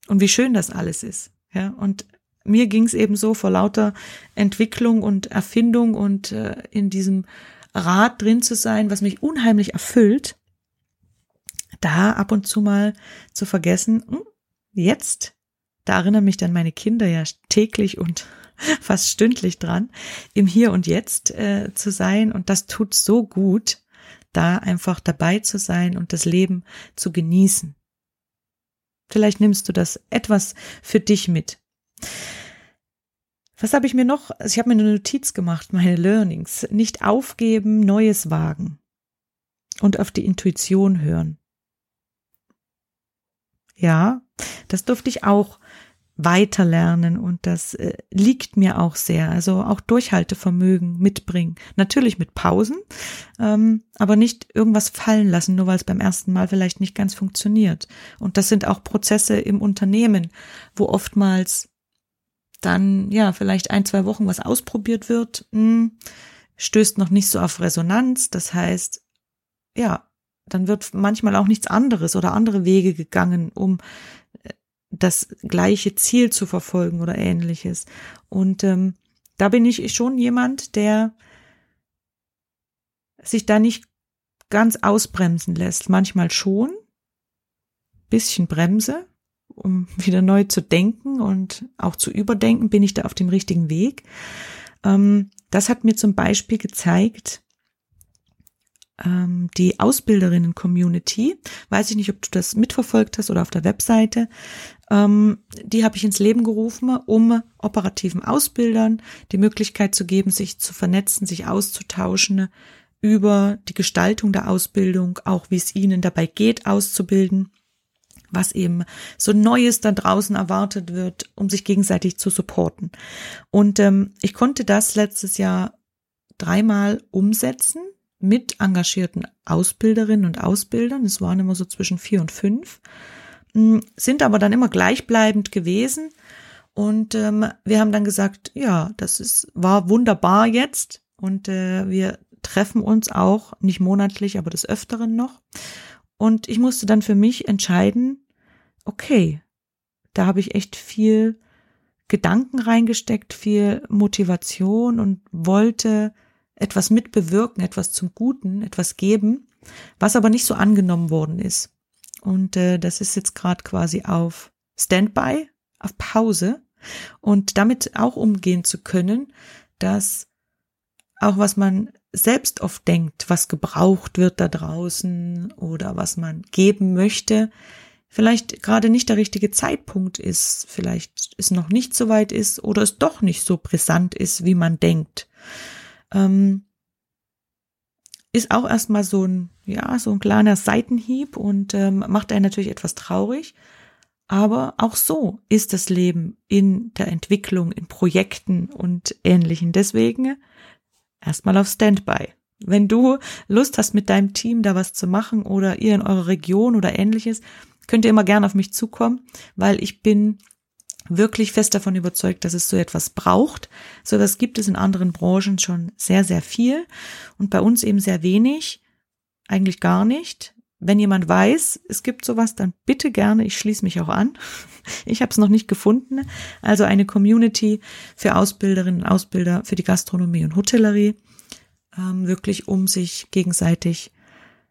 Speaker 1: und wie schön das alles ist. Ja, und mir ging es eben so vor lauter Entwicklung und Erfindung und äh, in diesem Rad drin zu sein, was mich unheimlich erfüllt, da ab und zu mal zu vergessen, hm, jetzt, da erinnern mich dann meine Kinder ja täglich und fast stündlich dran, im Hier und Jetzt äh, zu sein. Und das tut so gut, da einfach dabei zu sein und das Leben zu genießen. Vielleicht nimmst du das etwas für dich mit. Was habe ich mir noch? Also ich habe mir eine Notiz gemacht, meine Learnings. Nicht aufgeben, Neues wagen und auf die Intuition hören. Ja, das durfte ich auch weiterlernen und das äh, liegt mir auch sehr. Also auch Durchhaltevermögen mitbringen. Natürlich mit Pausen, ähm, aber nicht irgendwas fallen lassen, nur weil es beim ersten Mal vielleicht nicht ganz funktioniert. Und das sind auch Prozesse im Unternehmen, wo oftmals dann ja vielleicht ein, zwei Wochen was ausprobiert wird, mh, hm, stößt noch nicht so auf Resonanz. Das heißt, ja, dann wird manchmal auch nichts anderes oder andere Wege gegangen, um das gleiche Ziel zu verfolgen oder ähnliches. Und ähm, da bin ich schon jemand, der sich da nicht ganz ausbremsen lässt. Manchmal schon, bisschen Bremse, um wieder neu zu denken und auch zu überdenken, bin ich da auf dem richtigen Weg. Ähm, das hat mir zum Beispiel gezeigt, ähm, die Ausbilderinnen-Community, weiß ich nicht, ob du das mitverfolgt hast oder auf der Webseite, ähm, die habe ich ins Leben gerufen, um operativen Ausbildern die Möglichkeit zu geben, sich zu vernetzen, sich auszutauschen über die Gestaltung der Ausbildung, auch wie es ihnen dabei geht, auszubilden was eben so Neues da draußen erwartet wird, um sich gegenseitig zu supporten. Und ähm, ich konnte das letztes Jahr dreimal umsetzen mit engagierten Ausbilderinnen und Ausbildern. Es waren immer so zwischen vier und fünf, hm, sind aber dann immer gleichbleibend gewesen. Und ähm, wir haben dann gesagt, ja, das ist, war wunderbar jetzt. Und äh, wir treffen uns auch, nicht monatlich, aber des Öfteren noch. Und ich musste dann für mich entscheiden, okay, da habe ich echt viel Gedanken reingesteckt, viel Motivation und wollte etwas mitbewirken, etwas zum Guten, etwas geben, was aber nicht so angenommen worden ist. Und äh, das ist jetzt gerade quasi auf Standby, auf Pause und damit auch umgehen zu können, dass auch was man selbst oft denkt, was gebraucht wird da draußen oder was man geben möchte, vielleicht gerade nicht der richtige Zeitpunkt ist, vielleicht es noch nicht so weit ist oder es doch nicht so brisant ist, wie man denkt ähm, ist auch erstmal so ein, ja, so ein kleiner Seitenhieb und ähm, macht einen natürlich etwas traurig. Aber auch so ist das Leben in der Entwicklung, in Projekten und ähnlichen. Deswegen erstmal auf Standby. Wenn du Lust hast, mit deinem Team da was zu machen oder ihr in eurer Region oder ähnliches, könnt ihr immer gerne auf mich zukommen, weil ich bin wirklich fest davon überzeugt, dass es so etwas braucht. So etwas gibt es in anderen Branchen schon sehr, sehr viel und bei uns eben sehr wenig, eigentlich gar nicht. Wenn jemand weiß, es gibt sowas, dann bitte gerne, ich schließe mich auch an. Ich habe es noch nicht gefunden. Also eine Community für Ausbilderinnen und Ausbilder für die Gastronomie und Hotellerie, ähm, wirklich um sich gegenseitig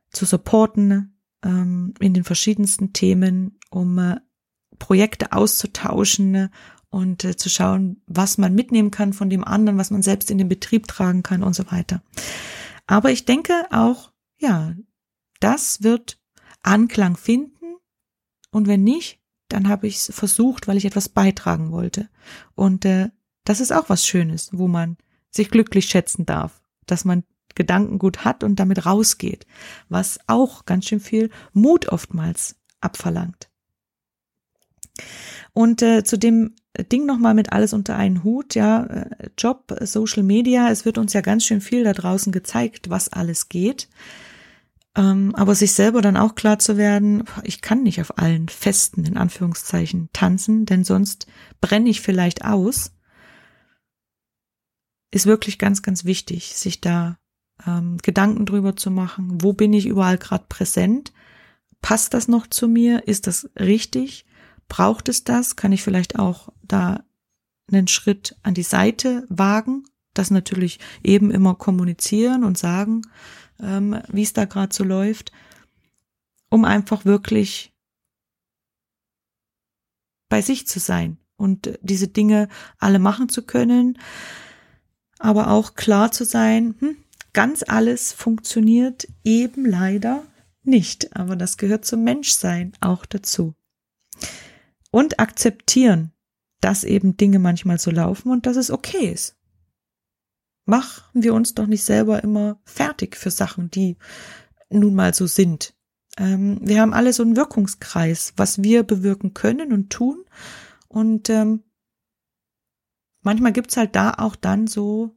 Speaker 1: zu supporten ähm, in den verschiedensten Themen, um äh, Projekte auszutauschen und äh, zu schauen, was man mitnehmen kann von dem anderen, was man selbst in den Betrieb tragen kann und so weiter. Aber ich denke auch, ja, das wird Anklang finden und wenn nicht, dann habe ich es versucht, weil ich etwas beitragen wollte. Und äh, das ist auch was Schönes, wo man sich glücklich schätzen darf, dass man Gedankengut hat und damit rausgeht, was auch ganz schön viel Mut oftmals abverlangt. Und äh, zu dem Ding nochmal mit alles unter einen Hut, ja, äh, Job, Social Media, es wird uns ja ganz schön viel da draußen gezeigt, was alles geht. Ähm, aber sich selber dann auch klar zu werden, ich kann nicht auf allen Festen in Anführungszeichen tanzen, denn sonst brenne ich vielleicht aus, ist wirklich ganz, ganz wichtig, sich da ähm, Gedanken drüber zu machen, wo bin ich überall gerade präsent, passt das noch zu mir, ist das richtig Braucht es das? Kann ich vielleicht auch da einen Schritt an die Seite wagen? Das natürlich eben immer kommunizieren und sagen, ähm, wie es da gerade so läuft, um einfach wirklich bei sich zu sein und diese Dinge alle machen zu können, aber auch klar zu sein, hm, ganz alles funktioniert eben leider nicht, aber das gehört zum Menschsein auch dazu. Und akzeptieren, dass eben Dinge manchmal so laufen und dass es okay ist. Machen wir uns doch nicht selber immer fertig für Sachen, die nun mal so sind. Ähm, wir haben alle so einen Wirkungskreis, was wir bewirken können und tun. Und ähm, manchmal gibt's halt da auch dann so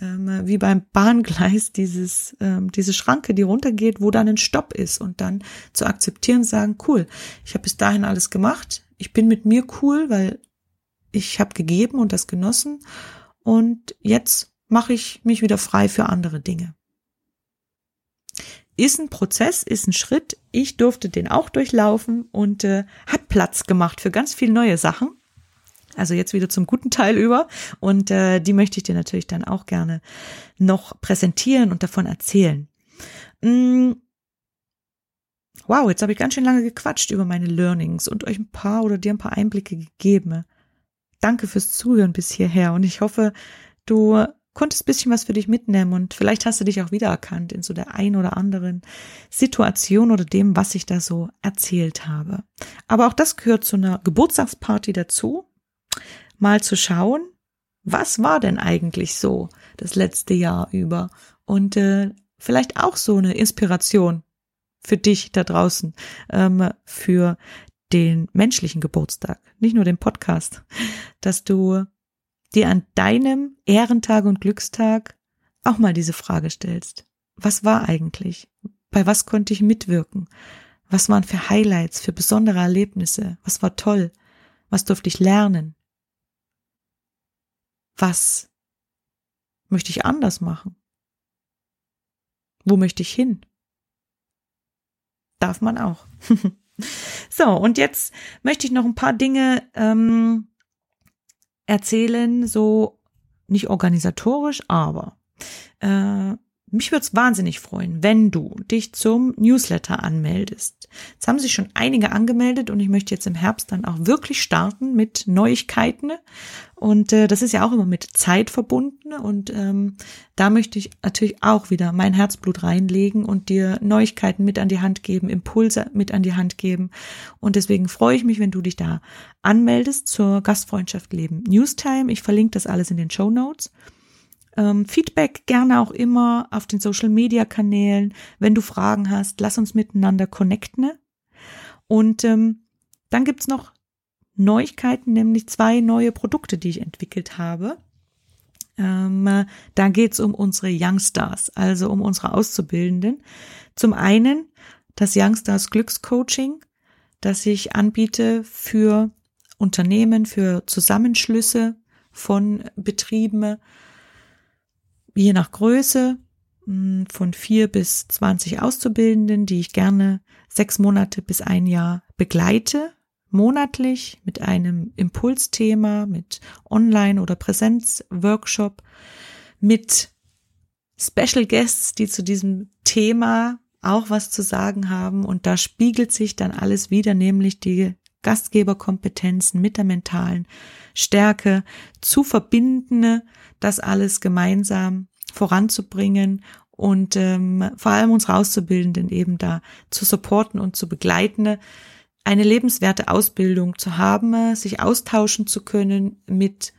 Speaker 1: ähm, wie beim Bahngleis dieses, ähm, diese Schranke, die runtergeht, wo dann ein Stopp ist und dann zu akzeptieren, sagen, cool, ich habe bis dahin alles gemacht, ich bin mit mir cool, weil ich habe gegeben und das genossen und jetzt mache ich mich wieder frei für andere Dinge. Ist ein Prozess, ist ein Schritt. Ich durfte den auch durchlaufen und äh, hat Platz gemacht für ganz viele neue Sachen. Also jetzt wieder zum guten Teil über und äh, die möchte ich dir natürlich dann auch gerne noch präsentieren und davon erzählen. Wow, jetzt habe ich ganz schön lange gequatscht über meine Learnings und euch ein paar oder dir ein paar Einblicke gegeben. Danke fürs Zuhören bis hierher und ich hoffe, du konntest ein bisschen was für dich mitnehmen und vielleicht hast du dich auch wiedererkannt in so der ein oder anderen Situation oder dem, was ich da so erzählt habe. Aber auch das gehört zu einer Geburtstagsparty dazu, mal zu schauen, was war denn eigentlich so das letzte Jahr über und äh, vielleicht auch so eine Inspiration für dich da draußen, ähm, für den menschlichen Geburtstag, nicht nur den Podcast, dass du dir an deinem Ehrentag und Glückstag auch mal diese Frage stellst. Was war eigentlich? Bei was konnte ich mitwirken? Was waren für Highlights, für besondere Erlebnisse? Was war toll? Was durfte ich lernen? Was möchte ich anders machen? Wo möchte ich hin? Darf man auch. so, und jetzt möchte ich noch ein paar Dinge ähm, erzählen, so nicht organisatorisch, aber äh, mich würde es wahnsinnig freuen, wenn du dich zum Newsletter anmeldest. Jetzt haben sich schon einige angemeldet und ich möchte jetzt im Herbst dann auch wirklich starten mit Neuigkeiten. Und äh, das ist ja auch immer mit Zeit verbunden. Und ähm, da möchte ich natürlich auch wieder mein Herzblut reinlegen und dir Neuigkeiten mit an die Hand geben, Impulse mit an die Hand geben. Und deswegen freue ich mich, wenn du dich da anmeldest zur Gastfreundschaft Leben Newstime. Ich verlinke das alles in den Show Notes. Ähm, Feedback gerne auch immer auf den Social Media Kanälen. Wenn du Fragen hast, lass uns miteinander connecten. Und ähm, dann gibt's noch Neuigkeiten, nämlich zwei neue Produkte, die ich entwickelt habe. Ähm, da geht's um unsere Youngstars, also um unsere Auszubildenden. Zum einen das Youngstars Glückscoaching, das ich anbiete für Unternehmen, für Zusammenschlüsse von Betrieben, je nach Größe hm, von vier bis zwanzig Auszubildenden, die ich gerne sechs Monate bis ein Jahr begleite, monatlich mit einem Impulsthema, mit Online- oder Präsenzworkshop, mit Special Guests, die zu diesem Thema auch was zu sagen haben. Und da spiegelt sich dann alles wieder, nämlich die Gastgeberkompetenzen mit der mentalen Stärke zu verbinden das alles gemeinsam voranzubringen und ähm, vor allem unsere Auszubildenden eben da zu supporten und zu begleiten, eine lebenswerte Ausbildung zu haben, sich austauschen zu können mit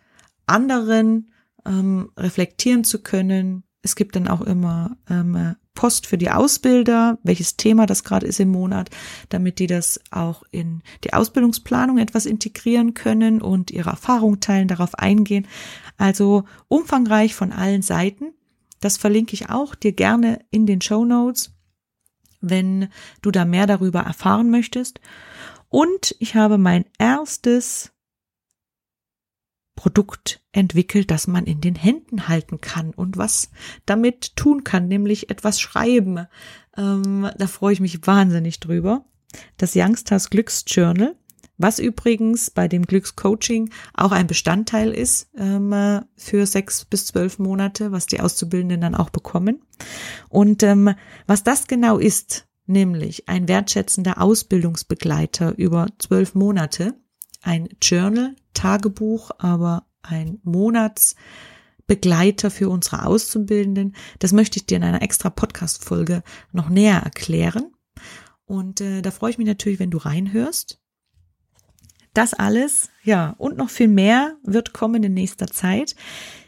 Speaker 1: anderen, ähm, reflektieren zu können. Es gibt dann auch immer ähm, Post für die Ausbilder, welches Thema das gerade ist im Monat, damit die das auch in die Ausbildungsplanung etwas integrieren können und ihre Erfahrung teilen, darauf eingehen. Also umfangreich von allen Seiten. Das verlinke ich auch dir gerne in den Show Notes, wenn du da mehr darüber erfahren möchtest. Und ich habe mein erstes Produkt entwickelt, das man in den Händen halten kann und was damit tun kann, nämlich etwas schreiben. Ähm, da freue ich mich wahnsinnig drüber. Das Youngsters Glücksjournal, was übrigens bei dem Glückscoaching auch ein Bestandteil ist ähm, für sechs bis zwölf Monate, was die Auszubildenden dann auch bekommen. Und ähm, was das genau ist, nämlich ein wertschätzender Ausbildungsbegleiter über zwölf Monate, ein Journal, Tagebuch, aber ein Monatsbegleiter für unsere Auszubildenden. Das möchte ich dir in einer extra Podcast-Folge noch näher erklären. Und äh, da freue ich mich natürlich, wenn du reinhörst. Das alles, ja, und noch viel mehr wird kommen in nächster Zeit.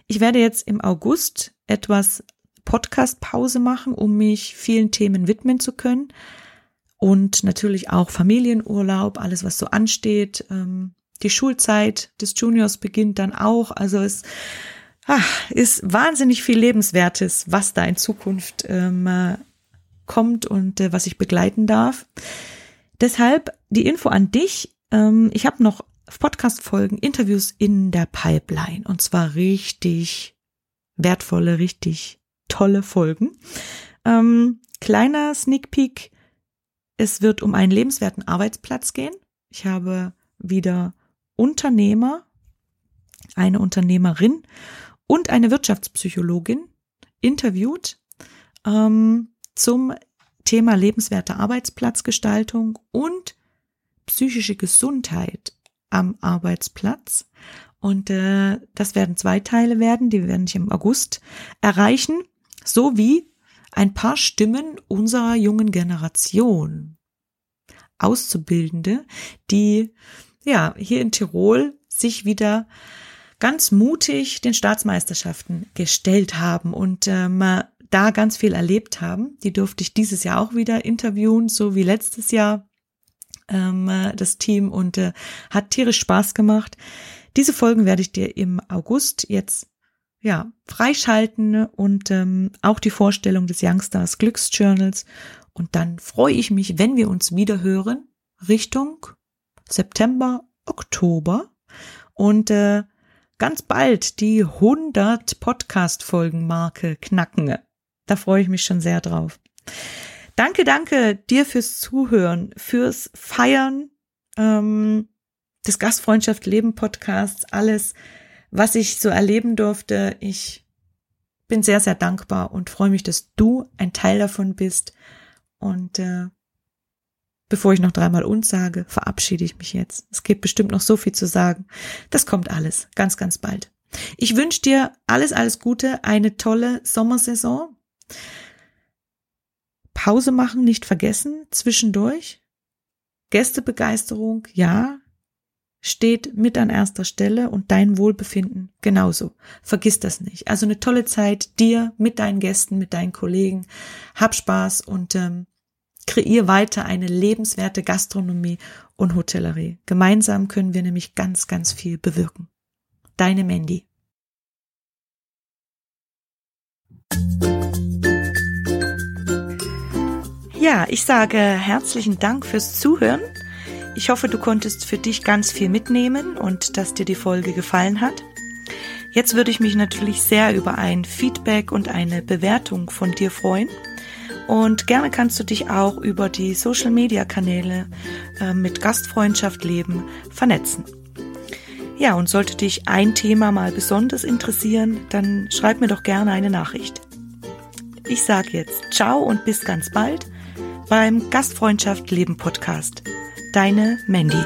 Speaker 1: Ich werde jetzt im August etwas Podcast-Pause machen, um mich vielen Themen widmen zu können. Und natürlich auch Familienurlaub, alles, was so ansteht. Ähm, die Schulzeit des Juniors beginnt dann auch. Also es ach, ist wahnsinnig viel Lebenswertes, was da in Zukunft ähm, äh, kommt und äh, was ich begleiten darf. Deshalb die Info an dich. Ähm, ich habe noch Podcast-Folgen, Interviews in der Pipeline und zwar richtig wertvolle, richtig tolle Folgen. Ähm, kleiner Sneak Peek. Es wird um einen lebenswerten Arbeitsplatz gehen. Ich habe wieder Unternehmer, eine Unternehmerin und eine Wirtschaftspsychologin interviewt ähm, zum Thema lebenswerte Arbeitsplatzgestaltung und psychische Gesundheit am Arbeitsplatz. Und äh, das werden zwei Teile werden, die werden ich im August erreichen, sowie ein paar Stimmen unserer jungen Generation. Auszubildende, die ja hier in Tirol sich wieder ganz mutig den Staatsmeisterschaften gestellt haben und ähm, da ganz viel erlebt haben. Die durfte ich dieses Jahr auch wieder interviewen, so wie letztes Jahr ähm, das Team und äh, hat tierisch Spaß gemacht. Diese Folgen werde ich dir im August jetzt ja freischalten und ähm, auch die Vorstellung des Youngstars Glücksjournals. Und dann freue ich mich, wenn wir uns wieder hören Richtung September, Oktober und äh, ganz bald die 100 Podcast-Folgen-Marke knacken. Da freue ich mich schon sehr drauf. Danke, danke dir fürs Zuhören, fürs Feiern ähm, des Gastfreundschaft Leben Podcasts, alles, was ich so erleben durfte. Ich bin sehr, sehr dankbar und freue mich, dass du ein Teil davon bist. Und äh, bevor ich noch dreimal uns sage, verabschiede ich mich jetzt. Es gibt bestimmt noch so viel zu sagen. Das kommt alles ganz, ganz bald. Ich wünsche dir alles, alles Gute, eine tolle Sommersaison. Pause machen, nicht vergessen, zwischendurch. Gästebegeisterung, ja, steht mit an erster Stelle und dein Wohlbefinden genauso. Vergiss das nicht. Also eine tolle Zeit dir mit deinen Gästen, mit deinen Kollegen. Hab Spaß und ähm, kreier weiter eine lebenswerte Gastronomie und Hotellerie. Gemeinsam können wir nämlich ganz, ganz viel bewirken. Deine Mandy. Ja, ich sage herzlichen Dank fürs Zuhören. Ich hoffe, du konntest für dich ganz viel mitnehmen und dass dir die Folge gefallen hat. Jetzt würde ich mich natürlich sehr über ein Feedback und eine Bewertung von dir freuen. Und gerne kannst du dich auch über die Social Media Kanäle äh, mit Gastfreundschaft leben vernetzen. Ja, und sollte dich ein Thema mal besonders interessieren, dann schreib mir doch gerne eine Nachricht. Ich sage jetzt ciao und bis ganz bald beim Gastfreundschaft Leben Podcast. Deine Mandy.